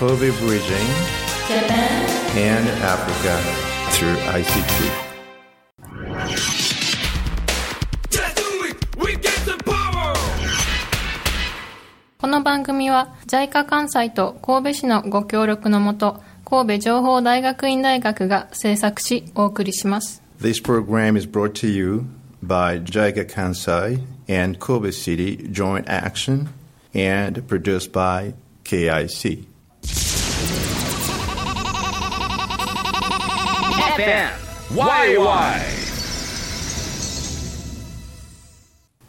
Kobe Bridging Japan and Africa through ICT. We get the power! この番組は JICA 関西と神戸市のご協力のもと神戸情報大学院大学が制作しお送りします This program is brought to you by JICA Kansai and Kobe City Joint Action and produced by KIC.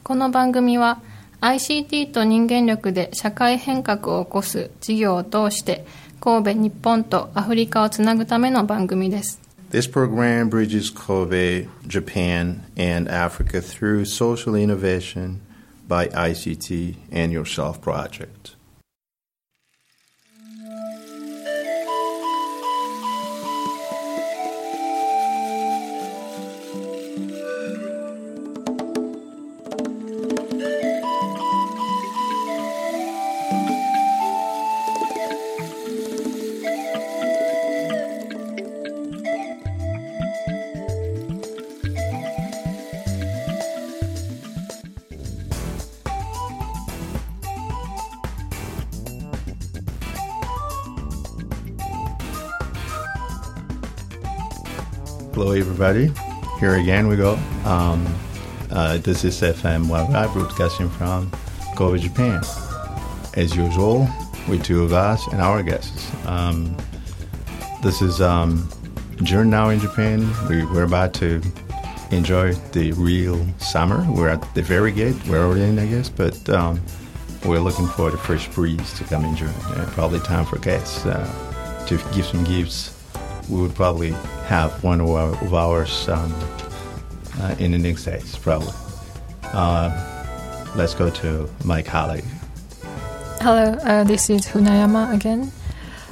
この番組は ICT と人間力で社会変革を起こす事業を通して神戸日本とアフリカをつなぐための番組です This program bridges Kobe, Japan, and Africa through social innovation by ICT and Yourself Project. Everybody. Here again we go. Um, uh, this is FM YY broadcasting from Kobe, Japan. As usual, with two of us and our guests. Um, this is um, June now in Japan. We, we're about to enjoy the real summer. We're at the very gate. We're already in, I guess, but um, we're looking for the fresh breeze to come in June. Uh, probably time for guests uh, to give some gifts we would probably have one of, our, of ours um, uh, in the next days, probably. Uh, let's go to my colleague. Hello, uh, this is Hunayama again.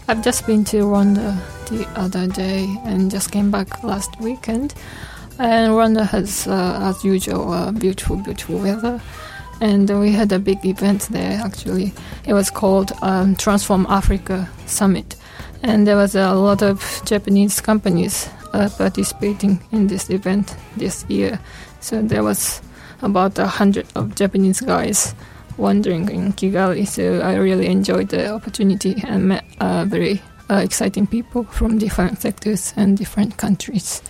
I've just been to Rwanda the other day and just came back last weekend. And Rwanda has, uh, as usual, uh, beautiful, beautiful weather. And we had a big event there actually. It was called um, Transform Africa Summit. And there was a lot of Japanese companies uh, participating in this event this year. So there was about a hundred of Japanese guys wandering in Kigali. So I really enjoyed the opportunity and met uh, very uh, exciting people from different sectors and different countries.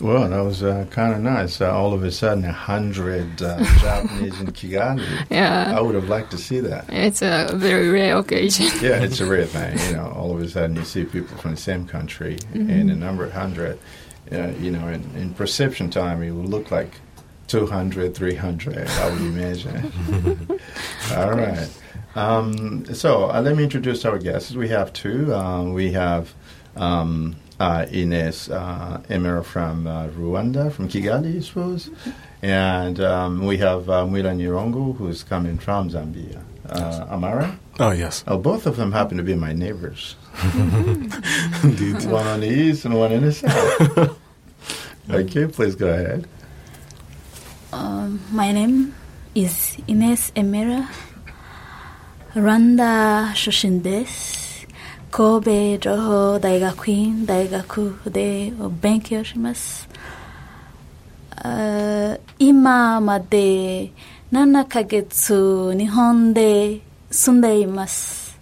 Well, that was uh, kind of nice. Uh, all of a sudden, a hundred uh, Japanese in Kigali. Yeah. I would have liked to see that. It's a very rare occasion. Yeah, it's a rare thing. You know, all of a sudden you see people from the same country in a number of hundred. Uh, you know, in, in perception time, it would look like 200, 300, I would imagine. all right. Um, so uh, let me introduce our guests. We have two. Um, we have um, uh, Ines uh, Emera from uh, Rwanda, from Kigali, I suppose. And um, we have uh, Mwila Nirongo, who's coming from Zambia. Uh, am I right? Oh, yes. Oh, both of them happen to be my neighbors. Indeed. one on the east and one in the south. okay, please go ahead. Um, my name is Ines Emera. Rwanda Shoshin です。神戸情報大学院大学で勉強します。あ今まで7ヶ月日本で住んでいます。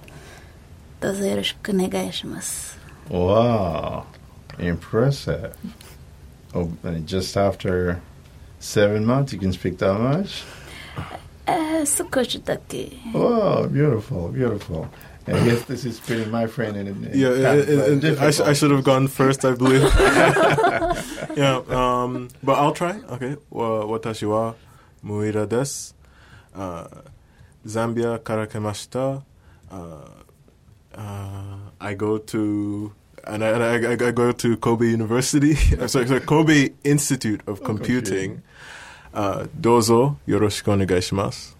どうぞよろしくお願いします。 Wow, impressive. Oh, and just after seven months, you can speak that much? えー少しだけ。 Oh, beautiful, beautiful. I guess this is pretty my friend in a Yeah, kind it- uh, it- it- I, sh- I should have gone first, I believe. yeah, um, but I'll try. Okay. Wa- Watashi wa Muira desu. Uh, Zambia karakemashita. Uh, uh, I go to and I, and I, I, go to Kobe University. sorry, sorry, Kobe Institute of Computing. Uh, dozo yoroshiku onegai shimasu.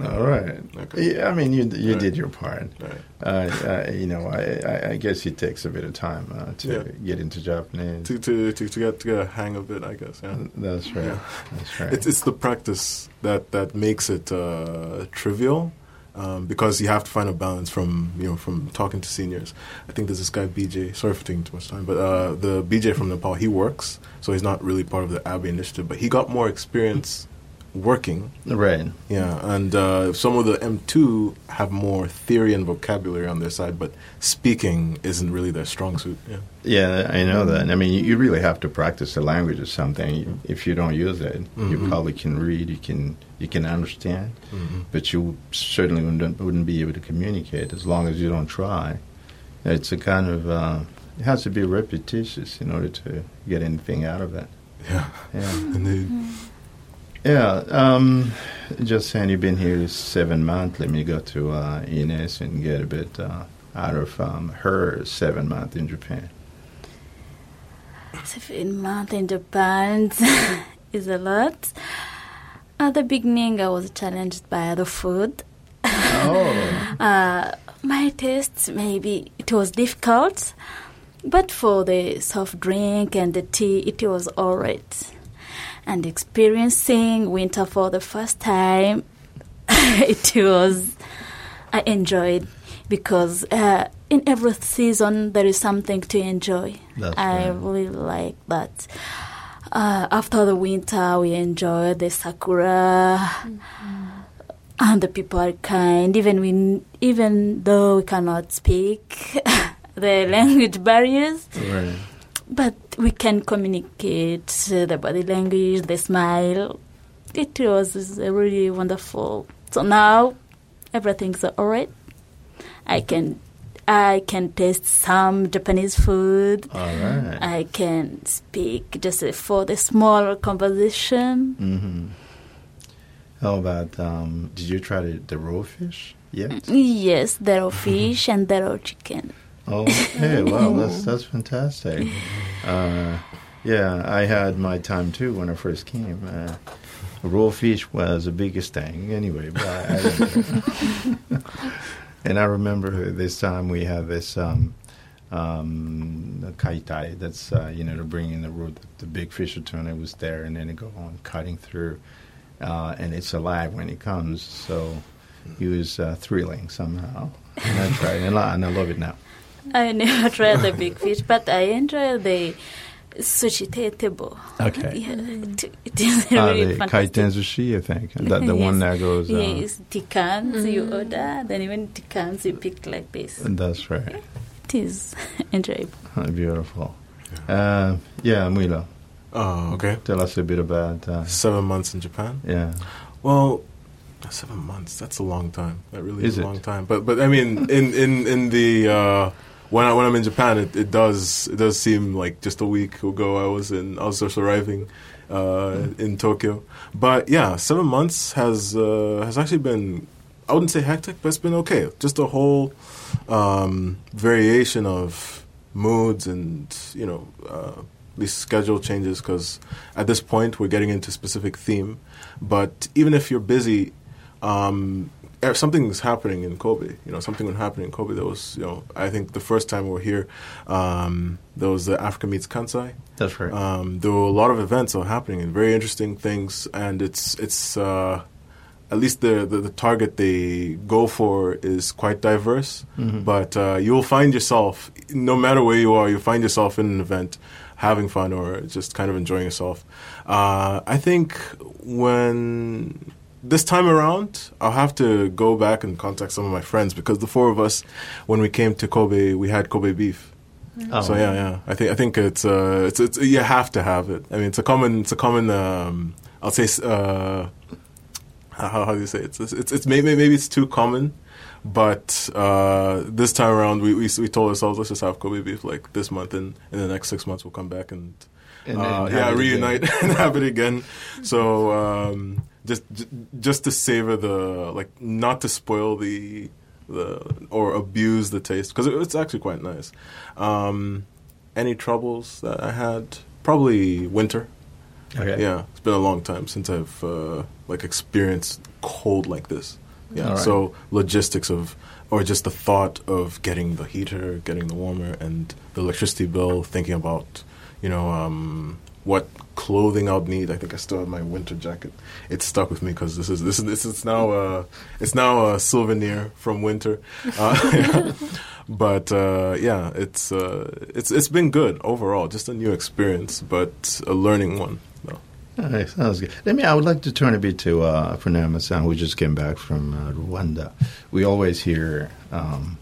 All right. Okay. Yeah, I mean, you you Right. did your part. Right. Uh, uh, you know, I, I, I guess it takes a bit of time uh, to Yeah. get into Japanese. To, to, to, to get to get a hang of it, I guess. Yeah. That's right. Yeah. That's right. It's, it's the practice that, that makes it uh, trivial Um, because you have to find a balance from you know from talking to seniors. I think there's this guy BJ. Sorry for taking too much time, but uh, the BJ from Nepal, he works, so he's not really part of the ABE initiative, but he got more experience working. Right. Yeah, and uh, some of the M2 have more theory and vocabulary on their side, but speaking isn't really their strong suit. Yeah. Yeah, I know that. I mean, you really have to practice the language or something. If you don't use it, you Mhm. probably can read, you can you can understand, Mhm. but you certainly wouldn't wouldn't be able to communicate as long as you don't try. It's a kind of uh, it has to be repetitious in order to get anything out of it. Yeah, Yeah, indeed. Yeah. Um, just saying, you've been here seven months. Let me go to uh, Ines and get a bit uh, out of um, her seven months in Japan. Seven months in Japan is a lot. At the beginning, I was challenged by the food. Oh. Uh, my taste, maybe it was difficult, but for the soft drink and the tea, it was alright. And experiencing winter for the first time, it was, I enjoyed because uh, in every season there is something to enjoy. That's I right. really like that. Uh, after the winter, we enjoy the sakura, and the people are kind. Even we, even though we cannot speak the language barriers, Right. but we can communicate the body language, the smile. It was really wonderful. So now everything's alright. I can I can taste some Japanese food. All right. I can speak just for the small conversation. Mm-hmm. How about, um, did you try the, the raw fish yet? Yes, there are fish and there are chicken. Oh, hey, wow, that's, that's fantastic. Uh, yeah, I had my time too when I first came. Uh, raw fish was the biggest thing anyway, but I, And I remember this time we had this um, um, kaitai. That's uh, you know to bring in the raw, the big fish tuna. It was there, and then it go on cutting through, uh, and it's alive when it comes. So it was uh, thrilling somehow. And I tried, and I, and I love it now. I never tried the big fish, but I enjoy the sushi table. Okay. Yeah, it, it is really the fantastic. kaiten sushi, I think. The, the one that goes. Uh, yes, tikans you order, then even tikans you pick like this. That's right. It is enjoyable. Beautiful. Uh, yeah, Milo, Oh, okay. tell us a bit about. Uh, Seven months in Japan. yeah. Well, seven months. That's a long time. That really is, Is a long time. But but I mean, in in in the uh, when I when I'm in Japan, it, it does it does seem like just a week ago I was in I was just arriving uh, in Tokyo. But yeah, seven months has uh, has actually been I wouldn't say hectic, but it's been okay. Just a whole um, variation of moods and you know uh, these schedule changes because at this point we're getting into specific theme. But even if you're busy, um, something's happening in Kobe. You know, something would happen in Kobe. There was, you know, I think the first time we were here, um, there was the Africa Meets Kansai. That's right. Um, there were a lot of events that were happening and very interesting things, and it's it's uh, at least the, the the target they go for is quite diverse. Mhm. But uh, you'll find yourself, no matter where you are, you'll find yourself in an event having fun or just kind of enjoying yourself. Uh, I think when this time around, I'll have to go back and contact some of my friends because the four of us, when we came to Kobe, we had Kobe beef. Oh. So yeah, yeah. I think I think it's uh, it's it's you have to have it. I mean, it's a common it's a common um, I'll say uh, how how do you say it? It's it's, it's maybe maybe it's too common, but uh, this time around we, we we told ourselves let's just have Kobe beef like this month and in the next six months we'll come back and. And uh, yeah, it reunite and have it again. So um, just j- just to savor the like, not to spoil the the or abuse the taste because it, it's actually quite nice. Um, any troubles that I had? Probably winter. Okay. Yeah, it's been a long time since I've uh, like experienced cold like this. Yeah, right. so logistics of or just the thought of getting the heater, getting the warmer, and the electricity bill. Thinking about you know um, what clothing I'd need. I think I still have my winter jacket. It's stuck with me because this is this is this is now uh, it's now a souvenir from winter. Uh, but uh, yeah, it's uh, it's it's been good overall. Just a new experience, but a learning one. All right, sounds good. Let me. I would like to turn a bit to uh, Funema-san, who just came back from uh, Rwanda. We always hear um,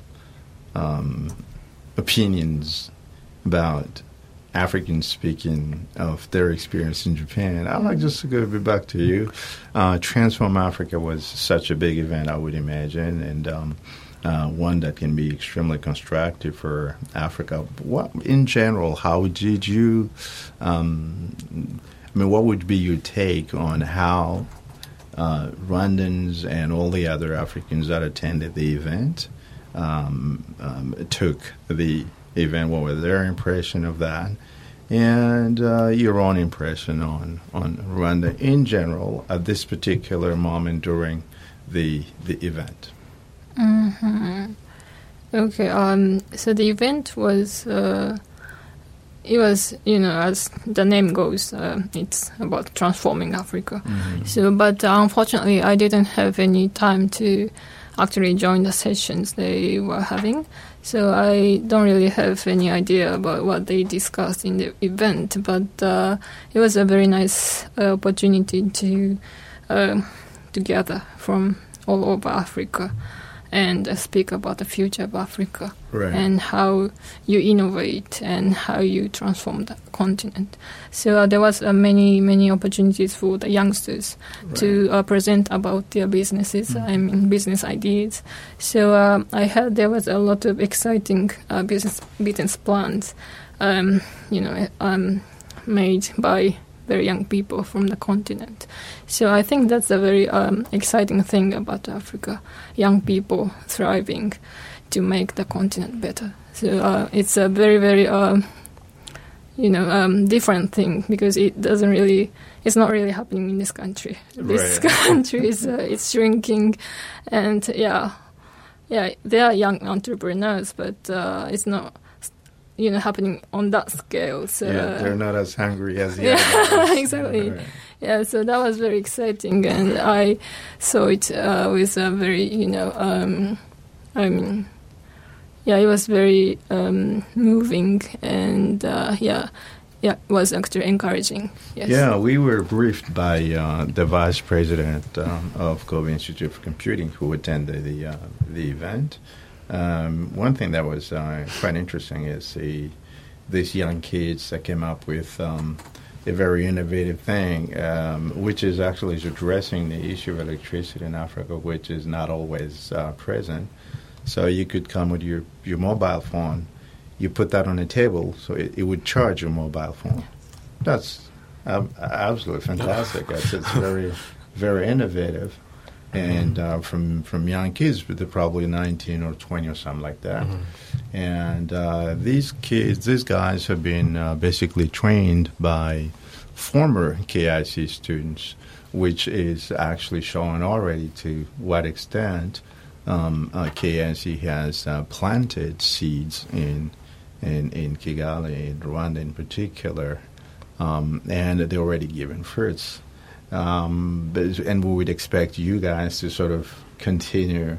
um, opinions about Africans speaking of their experience in Japan. I'd like just to go back to you. Uh, Transform Africa was such a big event, I would imagine, and um, uh, one that can be extremely constructive for Africa. What, in general, how did you? Um, I mean, what would be your take on how uh, Rwandans and all the other Africans that attended the event um, um, took the event? What was their impression of that? And uh, your own impression on, on Rwanda in general at this particular moment during the the event. Mm-hmm. Okay. Um. So the event was. Uh, it was, you know, as the name goes, uh, it's about transforming Africa. Mm-hmm. So, but uh, unfortunately, I didn't have any time to actually join the sessions they were having. So I don't really have any idea about what they discussed in the event. But uh, it was a very nice uh, opportunity to uh, to gather from all over Africa and uh, speak about the future of Africa Right. and how you innovate and how you transform the continent. So uh, there was uh, many many opportunities for the youngsters to uh, present about their businesses. I mean business ideas. So um, I heard there was a lot of exciting uh, business business plans, um, you know, um, made by very young people from the continent. So I think that's a very um, exciting thing about Africa: young people thriving to make the continent better. So uh, it's a very very um, you know um, different thing because it doesn't really it's not really happening in this country. This Right. country is uh, it's shrinking, and yeah, yeah, there are young entrepreneurs, but uh, it's not you know happening on that scale. So yeah, they're not as hungry as the Yeah, exactly. Right. yeah, so that was very exciting, and I saw it uh, with a very, you know, um, I mean, yeah, it was very um, moving, and uh, yeah, yeah, it was actually encouraging. Yes. Yeah, we were briefed by uh, the vice president um, of Kobe Institute for Computing who attended the uh, the event. Um, one thing that was uh, quite interesting is the these young kids that came up with um, a very innovative thing, um, which is actually addressing the issue of electricity in Africa, which is not always uh, present. So you could come with your, your mobile phone, you put that on a table, so it, it would charge your mobile phone. That's um, absolutely fantastic. It's very, very innovative, and uh, from from young kids, but they're probably 19 or 20 or something like that. And uh, these kids, these guys have been uh, basically trained by former KIC students, which is actually showing already to what extent um, uh, KIC has uh, planted seeds in, in, in Kigali, in Rwanda in particular, um, and they're already giving fruits. Um, but, and we would expect you guys to sort of continue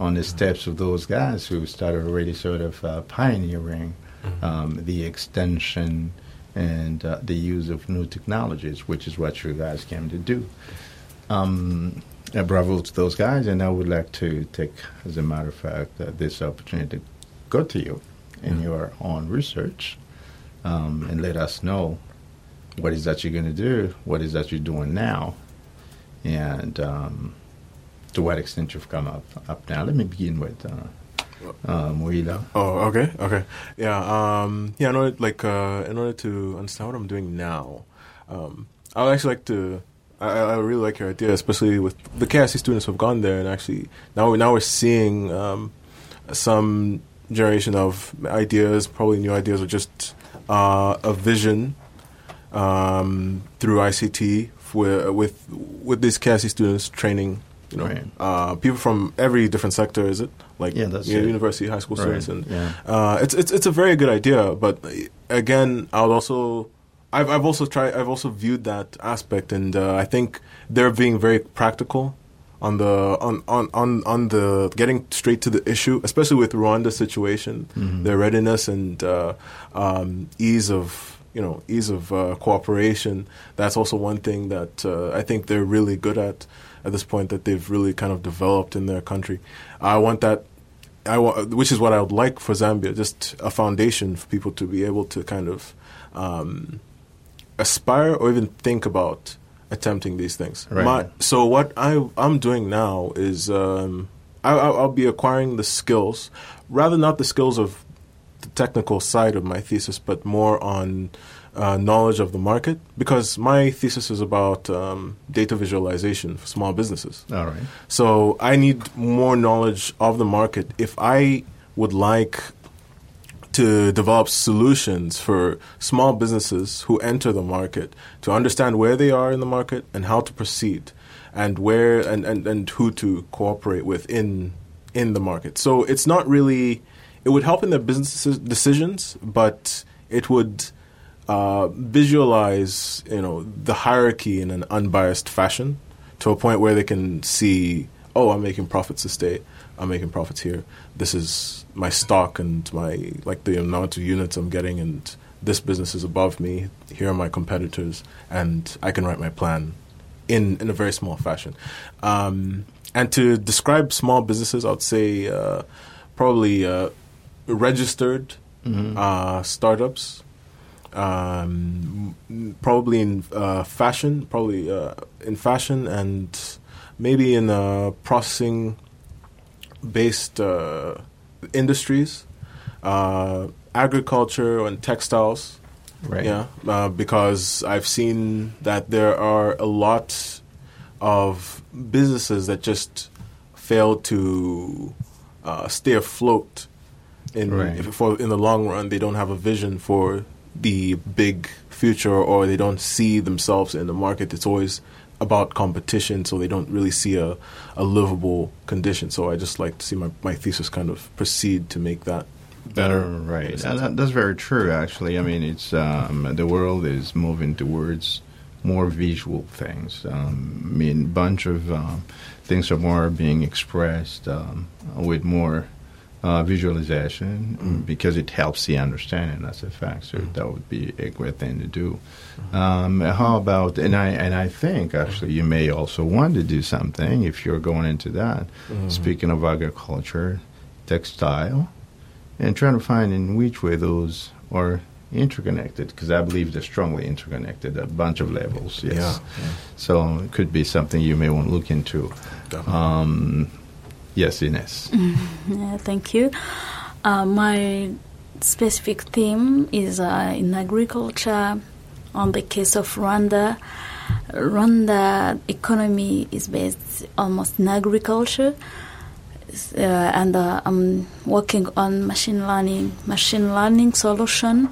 on the steps of those guys who started already sort of uh, pioneering um, the extension and uh, the use of new technologies, which is what you guys came to do. Um, bravo to those guys, and I would like to take, as a matter of fact, uh, this opportunity to go to you in your own research um, and let us know what is that you're going to do, what is that you're doing now, and um, to what extent you've come up up now. Let me begin with uh, uh. Oh, okay, okay, yeah, um, yeah. In order, like, uh, in order to understand what I'm doing now, um, I would actually like to. I, I really like your idea, especially with the KIC students who've gone there, and actually now we now we're seeing um, some generation of ideas, probably new ideas, or just uh, a vision um, through ICT with with with these KIC students training. You know, Right. uh, people from every different sector. Is it like Yeah, that's you know, university, high school Right, students, and yeah. uh, it's it's it's a very good idea. But again, I would also I've I've also tried. I've also viewed that aspect, and uh, I think they're being very practical on the on, on, on, on the getting straight to the issue, especially with Rwanda situation, Mhm. their readiness and uh, um, ease of you know ease of uh, cooperation. That's also one thing that uh, I think they're really good at at this point that they've really kind of developed in their country. I want that. I wa- which is what I would like for Zambia, just a foundation for people to be able to kind of um, aspire or even think about attempting these things. Right. My, so what I I'm doing now is um, I, I'll, I'll be acquiring the skills, rather not the skills of the technical side of my thesis, but more on uh, knowledge of the market because my thesis is about um, data visualization for small businesses. All right. So I need more knowledge of the market if I would like to develop solutions for small businesses who enter the market to understand where they are in the market and how to proceed and where and, and, and who to cooperate with in in the market. So it's not really it would help in their business decisions, but it would uh, visualize you know the hierarchy in an unbiased fashion to a point where they can see oh i'm making profits this day i'm making profits here this is my stock and my like the amount of units i'm getting and this business is above me here are my competitors and i can write my plan in in a very small fashion. Um, and to describe small businesses i would say uh, probably uh, registered Mhm. uh, startups um, probably in uh, fashion, probably uh, in fashion, and maybe in uh, processing-based uh, industries, uh, agriculture and textiles. Right. Yeah, uh, because I've seen that there are a lot of businesses that just fail to uh, stay afloat. In Right. if, for in the long run, they don't have a vision for the big future, or they don't see themselves in the market. It's always about competition, so they don't really see a, a livable condition. So I just like to see my, my thesis kind of proceed to make that Better, right. That, that's very true, actually. I mean, it's um, the world is moving towards more visual things. Um, I mean, a bunch of um, things are more being expressed um, with more uh, visualization Mm. because it helps the understanding. That's a fact. So Mm. that would be a great thing to do. Um, how about and I and I think actually you may also want to do something if you're going into that. Mhm. Speaking of agriculture, textile, and trying to find in which way those are interconnected, because I believe they're strongly interconnected at a bunch of levels. Yes. Yeah, So it could be something you may want to look into. Um, yes, Ines. Yeah, thank you. Uh, my specific theme is uh, in agriculture. On the case of Rwanda, Rwanda economy is based almost in agriculture, uh, and uh, I'm working on machine learning, machine learning solution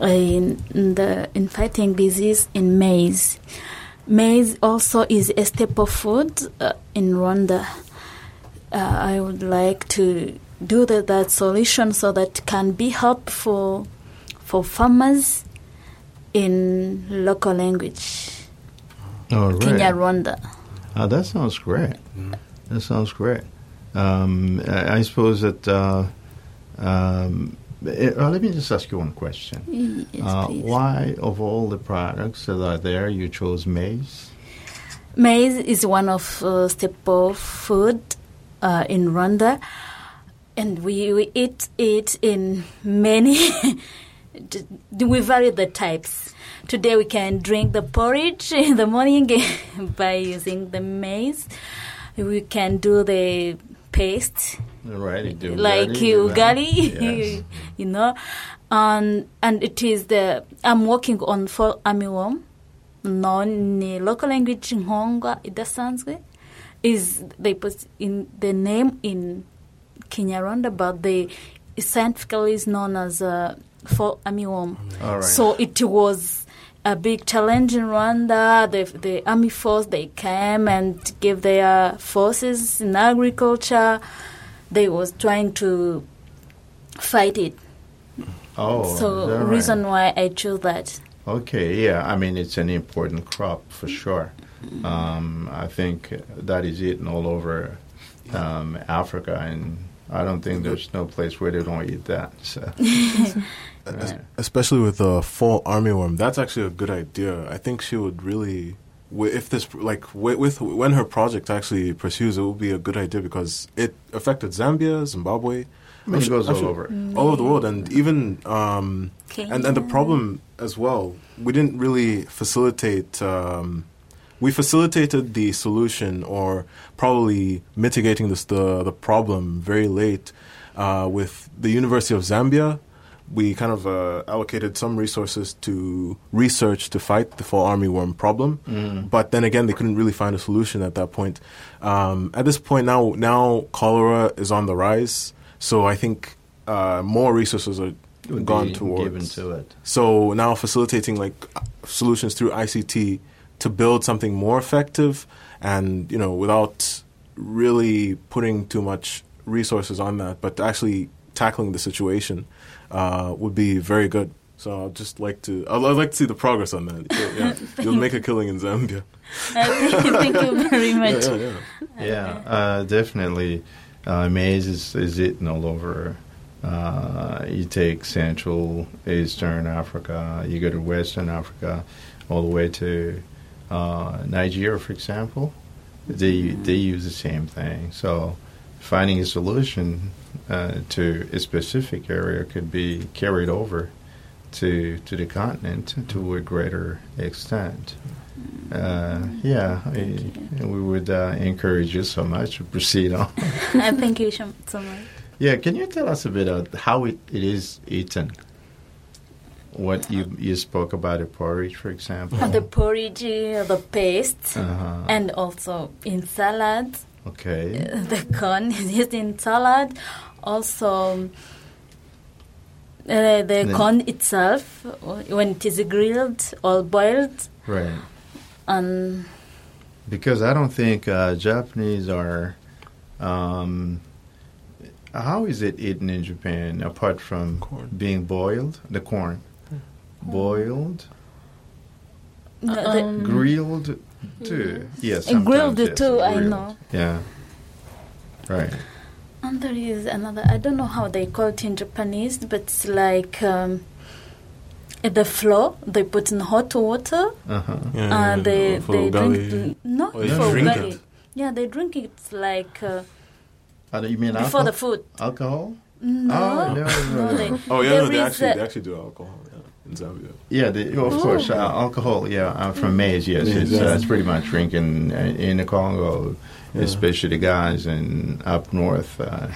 in, in the in fighting disease in maize. Maize also is a staple food uh, in Rwanda uh, I would like to do that, that solution so that can be helpful for farmers in local language, All right. Kinyarwanda. Oh, that sounds great. Mm. That sounds great. Um, I, I suppose that. Uh, um, eh, uh, let me just ask you one question. Yes, uh, why, of all the products that are there, you chose maize? Maize is one of uh, staple food uh, in Rwanda, and we, we eat it in many. we vary the types. Today we can drink the porridge in the morning by using the maize. We can do the paste Right, you do like ugali, Yes. you know, and and it is the I'm working on fall armyworm, non local language nkongwa idasanzwe is they put in the name in Kinyarwanda, but they scientifically is known as uh, fall armyworm. All right. So it was a big challenge in Rwanda. The, the army force they came and gave their forces in agriculture. They was trying to fight it. oh, so right? reason why I chose that. Okay, yeah. I mean, it's an important crop for sure. Um, I think that is eaten all over um, Africa, and I don't think there's no place where they don't eat that. So, Es- Especially with the fall armyworm, that's actually a good idea. I think she would really, if this like wi- with when her project actually pursues, it will be a good idea because it affected Zambia, Zimbabwe, I mean, it goes all sure- over. all over the world, and even um, and and the problem as well, we didn't really facilitate. Um, we facilitated the solution, or probably mitigating this the the problem very late. Uh, with the University of Zambia, we kind of uh, allocated some resources to research to fight the fall armyworm problem. Mm. But then again, they couldn't really find a solution at that point. Um, at this point now, now cholera is on the rise. So I think uh, more resources are gone towards. given to it. So now facilitating like solutions through ICT to build something more effective, and you know without really putting too much resources on that, but actually tackling the situation uh, would be very good. So I'd just like to I'd, I'd like to see the progress on that. Yeah, yeah. You'll make a killing in Zambia. Thank you very Yeah, much. yeah, yeah. Yeah, uh, definitely. Uh, maize is, is eaten all over. Uh, you take Central, Eastern Africa, you go to Western Africa, all the way to uh, Nigeria, for example. They they use the same thing. So finding a solution uh, to a specific area could be carried over to to the continent to a greater extent. Uh, yeah, I, we would uh, encourage you so much to proceed on. Uh, thank you so so much. yeah, can you tell us a bit of how it, it is eaten? What you you spoke about the porridge, for example. Uh, the porridge, uh, the paste, uh-huh. and also in salad. okay. Uh, the corn is used in salad. Also, uh, the Then- corn itself, when it is grilled or boiled, Right. and Because I don't think uh, Japanese are. Um, how is it eaten in Japan apart from Corn. being boiled? The corn. Boiled, Um, grilled too. Yes, Uh, grilled sometimes, yes, too, I grilled. know. Yeah. Right. And there is another, I don't know how they call it in Japanese, but it's like um, the flour, they put in hot water Uh huh. Yeah, yeah, and they, for they ugali. drink. No, you for drink ugali. it. Yeah, they drink it like uh, Uh, you mean before alcohol? the food. alcohol? No, Oh, no, no, no. they, Oh yeah, no, they actually a- they actually do alcohol yeah, in Zambia. Yeah, the, of Oh. course, uh, alcohol. Yeah, uh, from maize. Yes, Maize, it's, yeah. uh, it's pretty much drinking uh, in the Congo, Yeah. especially the guys in up north. Uh,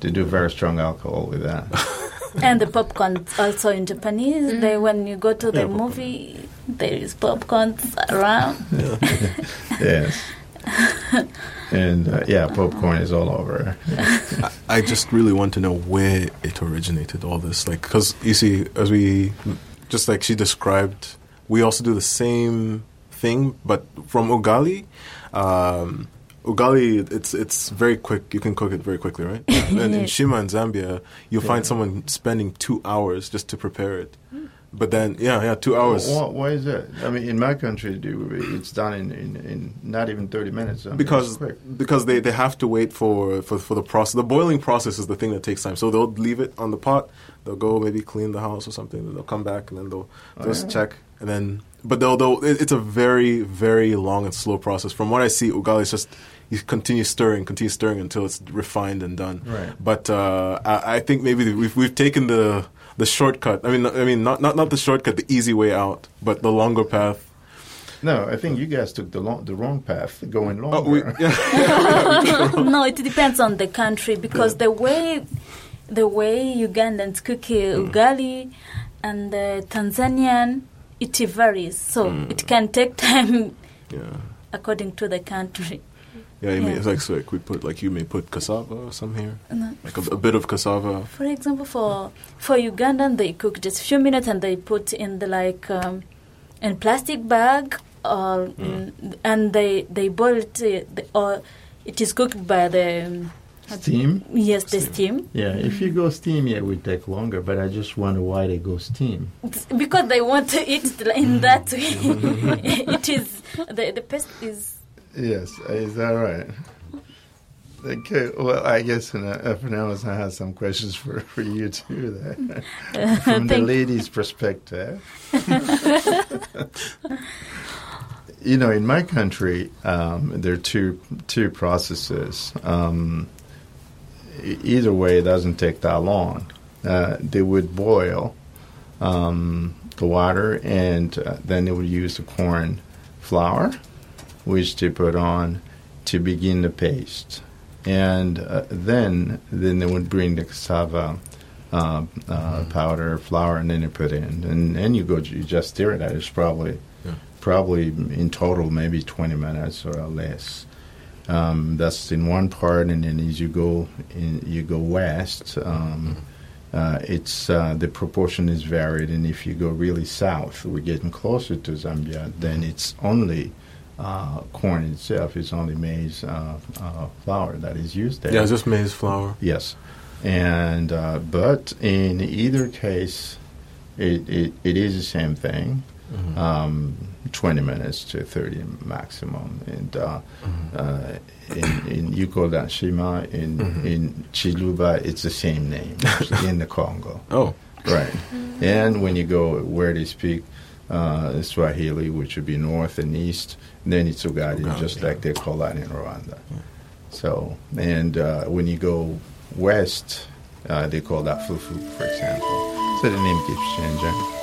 they do very strong alcohol with that. and the popcorn also in Japanese. They when you go to the Yeah, popcorn. movie, there is popcorn around. yes. and uh, yeah, popcorn is all over. I, I just really want to know where it originated. All this, like, because you see, as we just like she described, we also do the same thing, but from ugali. Um, ugali, it's it's very quick. You can cook it very quickly, right? and nshima in Zambia, you'll find someone spending two hours just to prepare it. But then, yeah, yeah, two hours. Why, why is that? I mean, in my country, do- it's done in, in, in not even thirty minutes. I mean, because because they, they have to wait for, for for the process. The boiling process is the thing that takes time. So they'll leave it on the pot. They'll go maybe clean the house or something. They'll come back and then they'll Oh, just yeah. check and then. But they'll they'll it, it's a very very long and slow process. From what I see, ugali is just you continue stirring, continue stirring until it's refined and done. Right. But uh, I, I think maybe we've we've taken the the shortcut. I mean I mean not not not the shortcut, the easy way out, but the longer path. No, I think you guys took the long, the wrong path, going longer. Oh, we, yeah. no, it depends on the country because the way the way Ugandans cook Mm. ugali and the Tanzanian it varies, so Mm. it can take time yeah. according to the country. Yeah, you May, Yeah. it's like so we put like you may put cassava or some here, No. like a, a bit of cassava. For example, for for Ugandan, they cook just a few minutes and they put in the like um, in plastic bag or Mm. and they they boil it uh, or it is cooked by the um, Steam? Yes, the steam. Yeah, if you go steam, yeah, it would take longer, but I just wonder why they go steam. Because they want to eat in that way. it is the the paste is Yes, is that right? Okay, well, I guess uh, Fernandez has some questions for, for you too, there. from the lady's perspective. you know, in my country, um, there are two two processes. Um, either way, it doesn't take that long. Uh, they would boil um, the water, and uh, then they would use the corn flour, which they put on to begin the paste, and uh, then then they would bring the cassava. Uh, uh, powder, flour, and then you put in, and then you go. You just stir it. It's probably Yeah. probably in total maybe 20 minutes or less. Um, that's in one part, and then as you go in, you go west. Um, uh, it's uh, the proportion is varied, and if you go really south, we're getting closer to Zambia. Then it's only uh, corn itself. It's only maize uh, uh, flour that is used there. Yeah, just maize flour. Yes, and uh, but in either case, it, it, it is the same thing. Mm-hmm. Um, Twenty minutes to thirty maximum, and uh, Mm-hmm. uh, in, in Yukodashima, in Mhm. in Chiluba, it's the same name in the Congo, Oh, right? And when you go where they speak uh, Swahili, which would be north and east, then it's Ugali, Ugali, just yeah. like they call that in Rwanda. So, and uh, when you go west, uh, they call that fufu, for example. So the name keeps changing.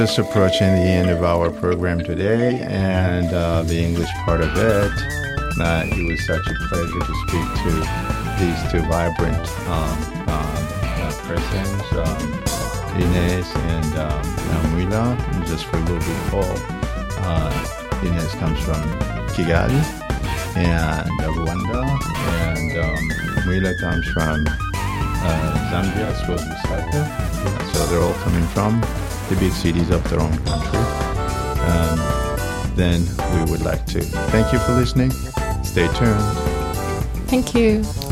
Just approaching the end of our program today and uh, the English part of it. Uh, it was such a pleasure to speak to these two vibrant um, um, persons, um, and um, just for a little bit, Paul. Uh, comes from Kigali and Rwanda, and um, Mwila comes from uh, Zambia, well as Lusaka. So they're all coming from the big cities of their own country. Um, then we would like to thank you for listening. Stay tuned. Thank you.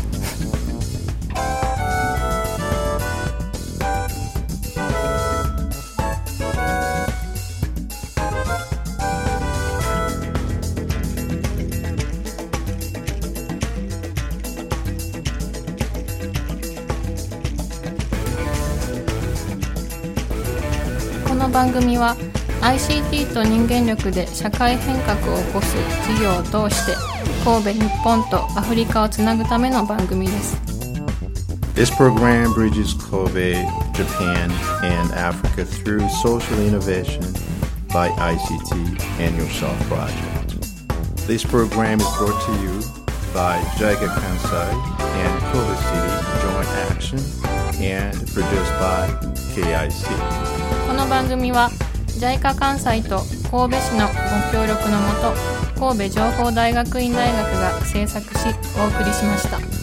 は ICT と人間力で社会変革を起こす事業を通して神戸日本とアフリカをつなぐための番組です This program bridges Kobe, Japan, and Africa through social innovation by ICT and Your Self Project. This program is brought to you by Jaiga Kansai and Kobe City Joint Action and produced by KIC. この番組は JICA 関西と神戸市のご協力のもと神戸情報大学院大学が制作しお送りしました。